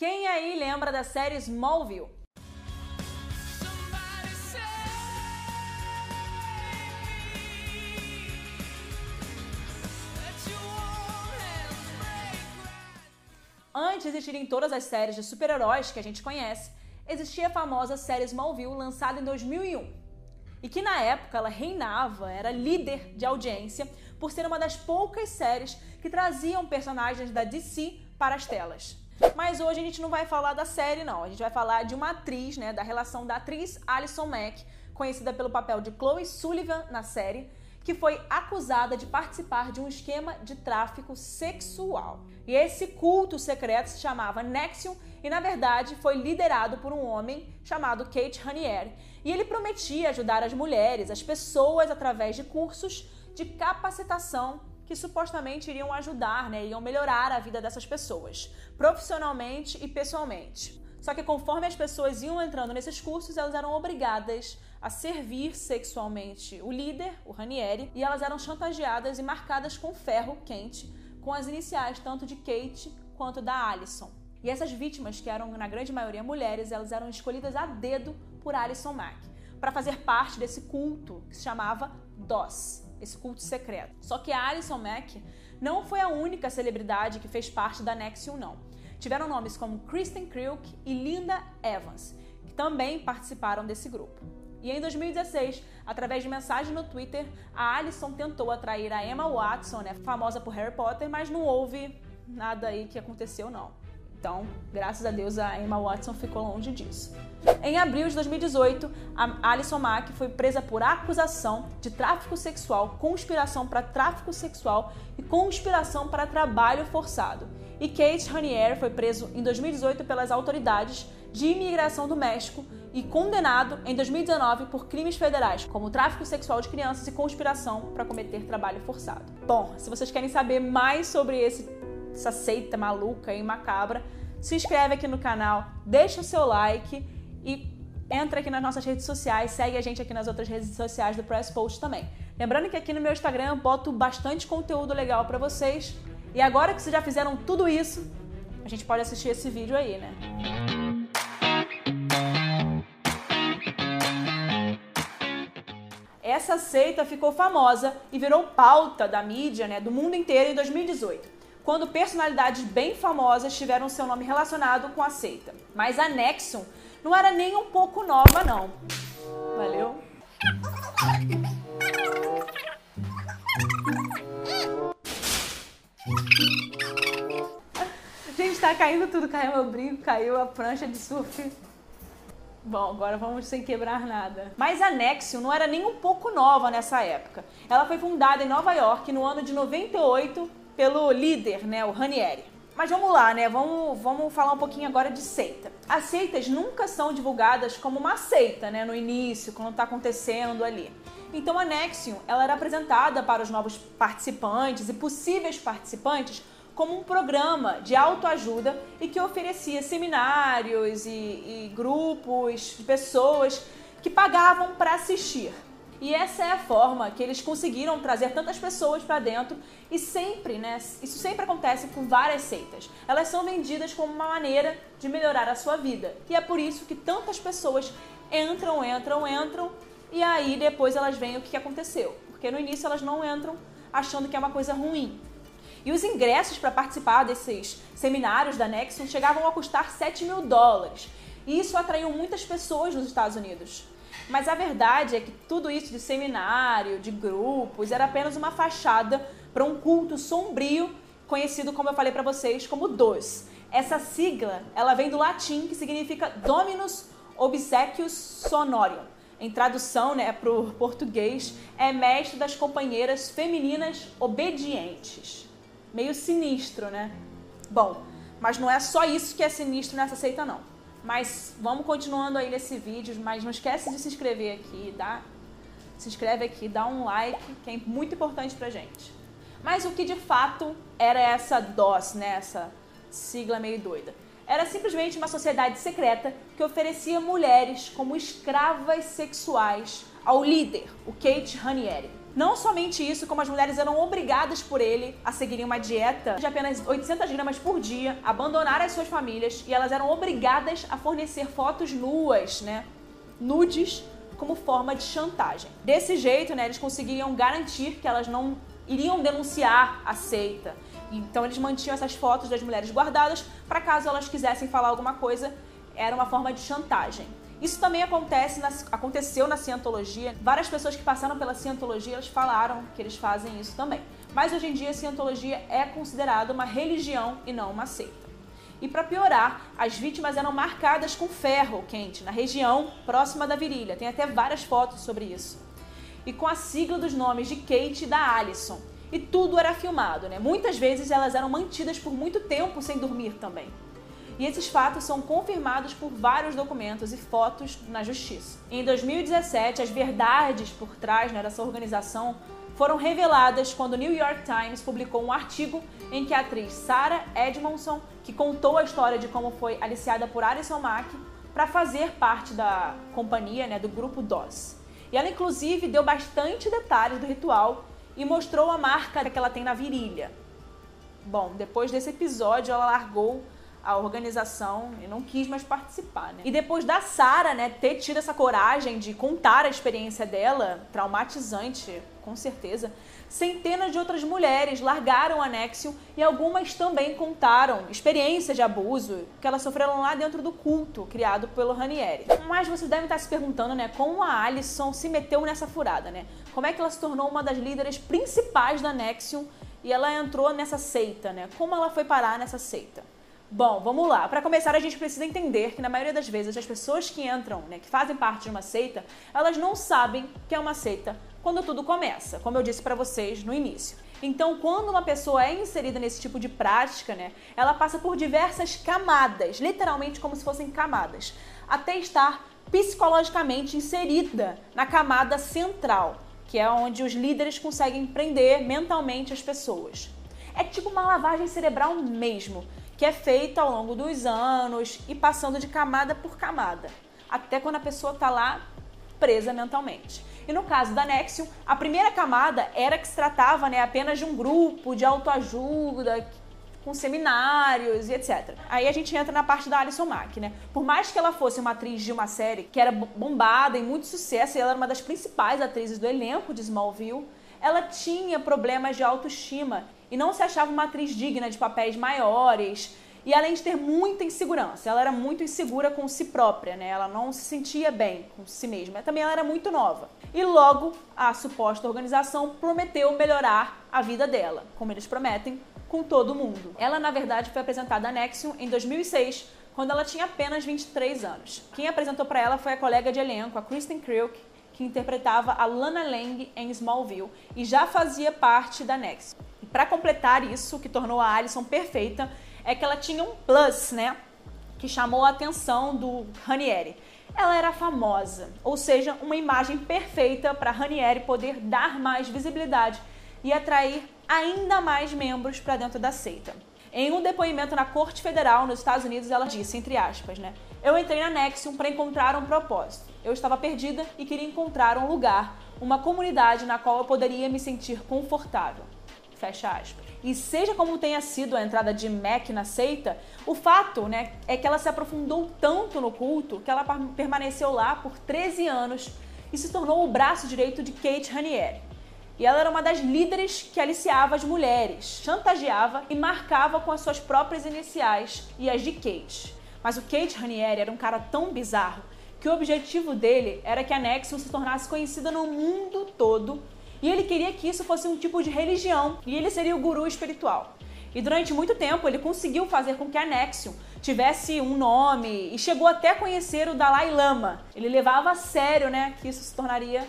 Quem aí lembra da série Smallville? Antes de existirem todas as séries de super-heróis que a gente conhece, existia a famosa série Smallville lançada em 2001 e que na época ela reinava, era líder de audiência por ser uma das poucas séries que traziam personagens da DC para as telas. Mas hoje a gente não vai falar da série, não. A gente vai falar de uma atriz, né? Da relação da atriz Alison Mack, conhecida pelo papel de Chloe Sullivan na série, que foi acusada de participar de um esquema de tráfico sexual. E esse culto secreto se chamava Nexium e, na verdade, foi liderado por um homem chamado Kate Raniere. E ele prometia ajudar as mulheres, as pessoas, através de cursos de capacitação que supostamente iriam ajudar, né, iriam melhorar a vida dessas pessoas, profissionalmente e pessoalmente. Só que conforme as pessoas iam entrando nesses cursos, elas eram obrigadas a servir sexualmente o líder, o Ranieri, e elas eram chantageadas e marcadas com ferro quente, com as iniciais tanto de Kate quanto da Alison. E essas vítimas, que eram na grande maioria mulheres, elas eram escolhidas a dedo por Alison Mack para fazer parte desse culto que se chamava DOS, esse culto secreto. Só que a Alison Mack não foi a única celebridade que fez parte da Nexium, não. Tiveram nomes como Kristen Kriuk e Linda Evans, que também participaram desse grupo. E em 2016, através de mensagem no Twitter, a Alison tentou atrair a Emma Watson, né, famosa por Harry Potter, mas não houve nada aí que aconteceu não. Então, graças a Deus, a Emma Watson ficou longe disso. Em abril de 2018, a Alison Mack foi presa por acusação de tráfico sexual, conspiração para tráfico sexual e conspiração para trabalho forçado. E Kate Raniere foi preso em 2018 pelas autoridades de imigração do México e condenado em 2019 por crimes federais, como tráfico sexual de crianças e conspiração para cometer trabalho forçado. Bom, se vocês querem saber mais sobre esse essa seita maluca e macabra, se inscreve aqui no canal, deixa o seu like e entra aqui nas nossas redes sociais, segue a gente aqui nas outras redes sociais do Press Post também. Lembrando que aqui no meu Instagram eu boto bastante conteúdo legal para vocês. E agora que vocês já fizeram tudo isso, a gente pode assistir esse vídeo aí, né? Essa seita ficou famosa e virou pauta da mídia, né, do mundo inteiro em 2018 quando personalidades bem famosas tiveram seu nome relacionado com a seita. Mas a Nexon não era nem um pouco nova, não. Valeu? Gente, tá caindo tudo. Caiu meu brinco, caiu a prancha de surf. Bom, agora vamos sem quebrar nada. Mas a Nexium não era nem um pouco nova nessa época. Ela foi fundada em Nova York no ano de 98 pelo líder, né, o Ranieri. Mas vamos lá, né? Vamos, vamos falar um pouquinho agora de seita. As seitas nunca são divulgadas como uma seita, né? No início, quando está acontecendo ali. Então a Nexium, ela era apresentada para os novos participantes e possíveis participantes como um programa de autoajuda e que oferecia seminários e, e grupos de pessoas que pagavam para assistir. E essa é a forma que eles conseguiram trazer tantas pessoas para dentro e sempre, né? Isso sempre acontece com várias seitas. Elas são vendidas como uma maneira de melhorar a sua vida. E é por isso que tantas pessoas entram, entram, entram e aí depois elas veem o que aconteceu. Porque no início elas não entram achando que é uma coisa ruim. E os ingressos para participar desses seminários da Nexon chegavam a custar 7 mil dólares. E isso atraiu muitas pessoas nos Estados Unidos. Mas a verdade é que tudo isso de seminário, de grupos, era apenas uma fachada para um culto sombrio, conhecido, como eu falei para vocês, como DOS. Essa sigla, ela vem do latim, que significa Dominus Obsequius Sonorium. Em tradução né, para o português, é mestre das companheiras femininas obedientes. Meio sinistro, né? Bom, mas não é só isso que é sinistro nessa seita, não. Mas vamos continuando aí nesse vídeo, mas não esquece de se inscrever aqui, tá? Se inscreve aqui, dá um like, que é muito importante pra gente. Mas o que de fato era essa DOS, né? Essa sigla meio doida? Era simplesmente uma sociedade secreta que oferecia mulheres como escravas sexuais ao líder, o Kate Ranieri. Não somente isso, como as mulheres eram obrigadas por ele a seguirem uma dieta de apenas 800 gramas por dia, abandonar as suas famílias e elas eram obrigadas a fornecer fotos nuas, né? Nudes como forma de chantagem. Desse jeito, né, eles conseguiriam garantir que elas não iriam denunciar a seita. Então eles mantinham essas fotos das mulheres guardadas para caso elas quisessem falar alguma coisa, era uma forma de chantagem. Isso também acontece na, aconteceu na cientologia. Várias pessoas que passaram pela cientologia elas falaram que eles fazem isso também. Mas hoje em dia a cientologia é considerada uma religião e não uma seita. E para piorar, as vítimas eram marcadas com ferro quente na região próxima da virilha. Tem até várias fotos sobre isso. E com a sigla dos nomes de Kate e da Alison. E tudo era filmado, né? Muitas vezes elas eram mantidas por muito tempo sem dormir também. E esses fatos são confirmados por vários documentos e fotos na justiça. Em 2017, as verdades por trás né, dessa organização foram reveladas quando o New York Times publicou um artigo em que a atriz Sarah Edmondson, que contou a história de como foi aliciada por Alison Mack para fazer parte da companhia, né, do grupo DOS. E ela inclusive deu bastante detalhes do ritual e mostrou a marca que ela tem na virilha. Bom, depois desse episódio ela largou a organização e não quis mais participar, né? E depois da Sara, né, ter tido essa coragem de contar a experiência dela, traumatizante, com certeza, centenas de outras mulheres largaram o Anexium e algumas também contaram experiências de abuso que elas sofreram lá dentro do culto criado pelo Ranieri. Mas vocês devem estar se perguntando, né, como a Alison se meteu nessa furada, né? Como é que ela se tornou uma das líderes principais da Anexium e ela entrou nessa seita, né? Como ela foi parar nessa seita? Bom, vamos lá. Para começar, a gente precisa entender que na maioria das vezes as pessoas que entram, né, que fazem parte de uma seita, elas não sabem que é uma seita quando tudo começa, como eu disse para vocês no início. Então, quando uma pessoa é inserida nesse tipo de prática, né, ela passa por diversas camadas, literalmente como se fossem camadas, até estar psicologicamente inserida na camada central, que é onde os líderes conseguem prender mentalmente as pessoas. É tipo uma lavagem cerebral mesmo que é feita ao longo dos anos e passando de camada por camada, até quando a pessoa está lá presa mentalmente. E no caso da Nexium, a primeira camada era que se tratava né, apenas de um grupo de autoajuda, com seminários e etc. Aí a gente entra na parte da Alison Mack, né? Por mais que ela fosse uma atriz de uma série que era bombada e muito sucesso, e ela era uma das principais atrizes do elenco de Smallville, ela tinha problemas de autoestima e não se achava uma atriz digna de papéis maiores. E além de ter muita insegurança, ela era muito insegura com si própria, né? Ela não se sentia bem com si mesma. Também ela era muito nova. E logo a suposta organização prometeu melhorar a vida dela, como eles prometem com todo mundo. Ela, na verdade, foi apresentada a Nexium em 2006, quando ela tinha apenas 23 anos. Quem apresentou para ela foi a colega de elenco, a Kristen Kriuk, que interpretava a Lana Lang em Smallville e já fazia parte da Nexium. Para completar isso, que tornou a Alison perfeita é que ela tinha um plus, né? Que chamou a atenção do Ranieri. Ela era famosa, ou seja, uma imagem perfeita para Ranieri poder dar mais visibilidade e atrair ainda mais membros para dentro da seita. Em um depoimento na Corte Federal nos Estados Unidos, ela disse, entre aspas, né? Eu entrei na Nexium para encontrar um propósito. Eu estava perdida e queria encontrar um lugar, uma comunidade na qual eu poderia me sentir confortável. Fecha aspas. E seja como tenha sido a entrada de Mac na seita, o fato né, é que ela se aprofundou tanto no culto que ela permaneceu lá por 13 anos e se tornou o braço direito de Kate Ranieri. E ela era uma das líderes que aliciava as mulheres, chantageava e marcava com as suas próprias iniciais e as de Kate. Mas o Kate Ranieri era um cara tão bizarro que o objetivo dele era que a Nexium se tornasse conhecida no mundo todo e ele queria que isso fosse um tipo de religião e ele seria o guru espiritual. E durante muito tempo ele conseguiu fazer com que a Nexium tivesse um nome e chegou até a conhecer o Dalai Lama. Ele levava a sério, né, que isso se tornaria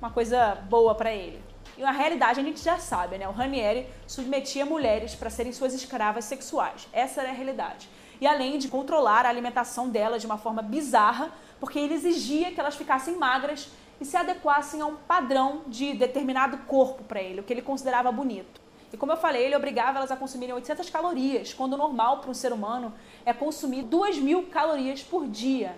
uma coisa boa para ele. E na realidade a gente já sabe, né? O Ranieri submetia mulheres para serem suas escravas sexuais. Essa era a realidade. E além de controlar a alimentação delas de uma forma bizarra, porque ele exigia que elas ficassem magras e se adequassem a um padrão de determinado corpo para ele, o que ele considerava bonito. E como eu falei, ele obrigava elas a consumirem 800 calorias, quando o normal para um ser humano é consumir 2 mil calorias por dia.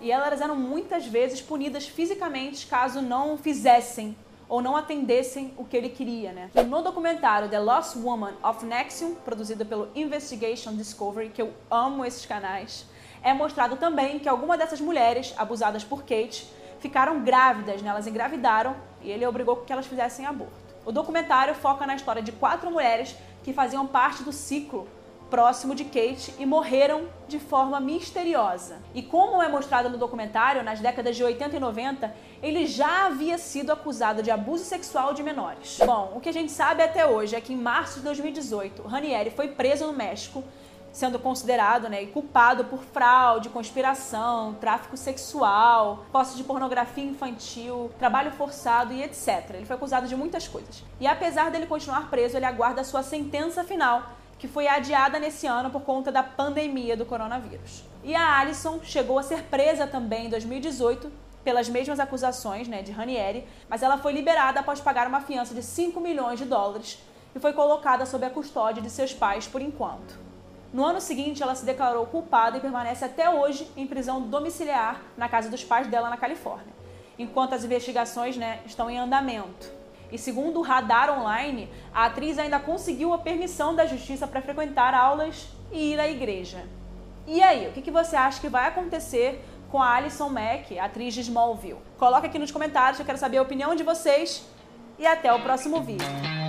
E elas eram muitas vezes punidas fisicamente caso não fizessem ou não atendessem o que ele queria, né? E no documentário The Lost Woman of Nexium, produzido pelo Investigation Discovery, que eu amo esses canais, é mostrado também que algumas dessas mulheres abusadas por Kate ficaram grávidas, né? Elas engravidaram e ele obrigou que elas fizessem aborto. O documentário foca na história de quatro mulheres que faziam parte do ciclo próximo de Kate e morreram de forma misteriosa. E como é mostrado no documentário, nas décadas de 80 e 90, ele já havia sido acusado de abuso sexual de menores. Bom, o que a gente sabe até hoje é que em março de 2018, Ranieri foi preso no México sendo considerado né, culpado por fraude, conspiração, tráfico sexual, posse de pornografia infantil, trabalho forçado e etc. Ele foi acusado de muitas coisas. E apesar dele continuar preso, ele aguarda a sua sentença final, que foi adiada nesse ano por conta da pandemia do coronavírus. E a Alison chegou a ser presa também em 2018 pelas mesmas acusações né, de Ranieri, mas ela foi liberada após pagar uma fiança de 5 milhões de dólares e foi colocada sob a custódia de seus pais por enquanto. No ano seguinte, ela se declarou culpada e permanece até hoje em prisão domiciliar na casa dos pais dela na Califórnia, enquanto as investigações né, estão em andamento. E segundo o Radar Online, a atriz ainda conseguiu a permissão da justiça para frequentar aulas e ir à igreja. E aí, o que, você acha que vai acontecer com a Alison Mack, atriz de Smallville? Coloca aqui nos comentários, eu quero saber a opinião de vocês e até o próximo vídeo.